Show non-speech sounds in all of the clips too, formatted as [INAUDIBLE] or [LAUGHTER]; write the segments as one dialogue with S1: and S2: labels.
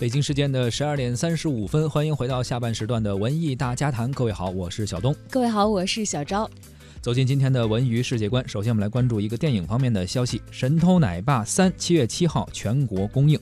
S1: 北京时间的十二点三十五分，欢迎回到下半时段的文艺大家谈。各位好，我是小东。
S2: 各位好，我是小昭。
S1: 走进今天的文娱世界观，首先我们来关注一个电影方面的消息，《神偷奶爸三》七月七号全国公映。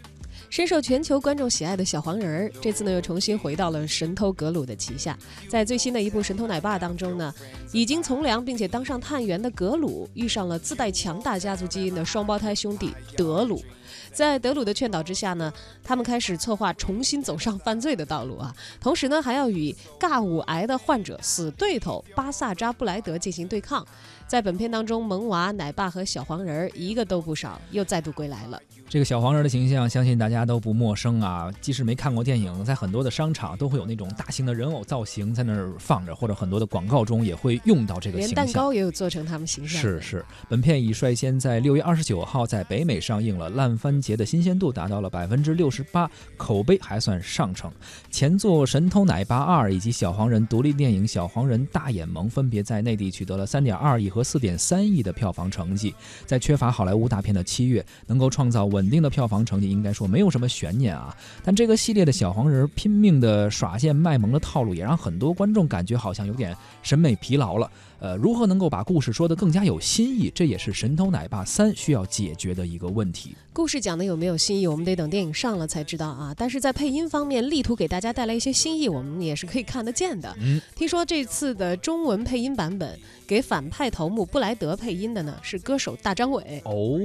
S2: 深受全球观众喜爱的小黄人儿，这次呢又重新回到了神偷格鲁的旗下。在最新的一部《神偷奶爸》当中呢，已经从良并且当上探员的格鲁，遇上了自带强大家族基因的双胞胎兄弟德鲁。在德鲁的劝导之下呢，他们开始策划重新走上犯罪的道路啊。同时呢，还要与尬舞癌的患者死对头巴萨扎布莱德进行对抗。在本片当中，萌娃、奶爸和小黄人儿一个都不少，又再度归来了。
S1: 这个小黄人的形象，相信大家都不陌生啊。即使没看过电影，在很多的商场都会有那种大型的人偶造型在那儿放着，或者很多的广告中也会用到这个形
S2: 象。连蛋糕也有做成他们形象。
S1: 是是，本片已率先在六月二十九号在北美上映了，烂番茄的新鲜度达到了百分之六十八，口碑还算上乘。前作《神偷奶爸二》以及小黄人独立电影《小黄人大眼萌》分别在内地取得了三点二亿和四点三亿的票房成绩。在缺乏好莱坞大片的七月，能够创造。稳定的票房成绩应该说没有什么悬念啊，但这个系列的小黄人拼命的耍贱卖萌的套路，也让很多观众感觉好像有点审美疲劳了。呃，如何能够把故事说得更加有新意，这也是《神偷奶爸三》需要解决的一个问题。
S2: 故事讲的有没有新意，我们得等电影上了才知道啊。但是在配音方面，力图给大家带来一些新意，我们也是可以看得见的。
S1: 嗯，
S2: 听说这次的中文配音版本给反派头目布莱德配音的呢，是歌手大张伟。
S1: 哦，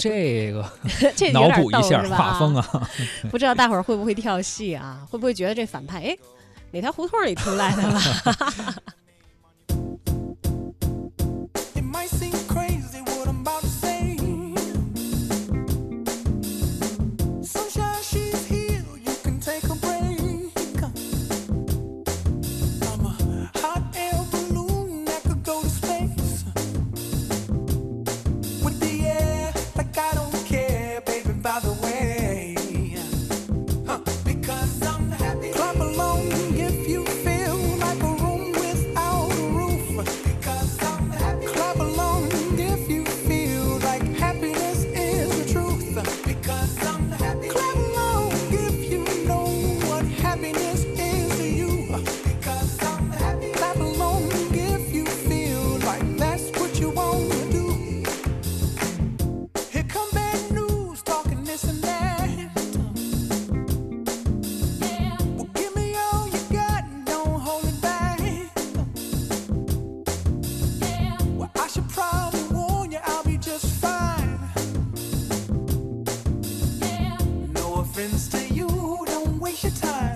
S1: 这个 [LAUGHS]
S2: 这
S1: 脑补一下画风啊，[LAUGHS]
S2: 不知道大伙儿会不会跳戏啊？会不会觉得这反派哎哪条胡同里出来的了
S3: to you, don't waste your time.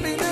S3: happiness.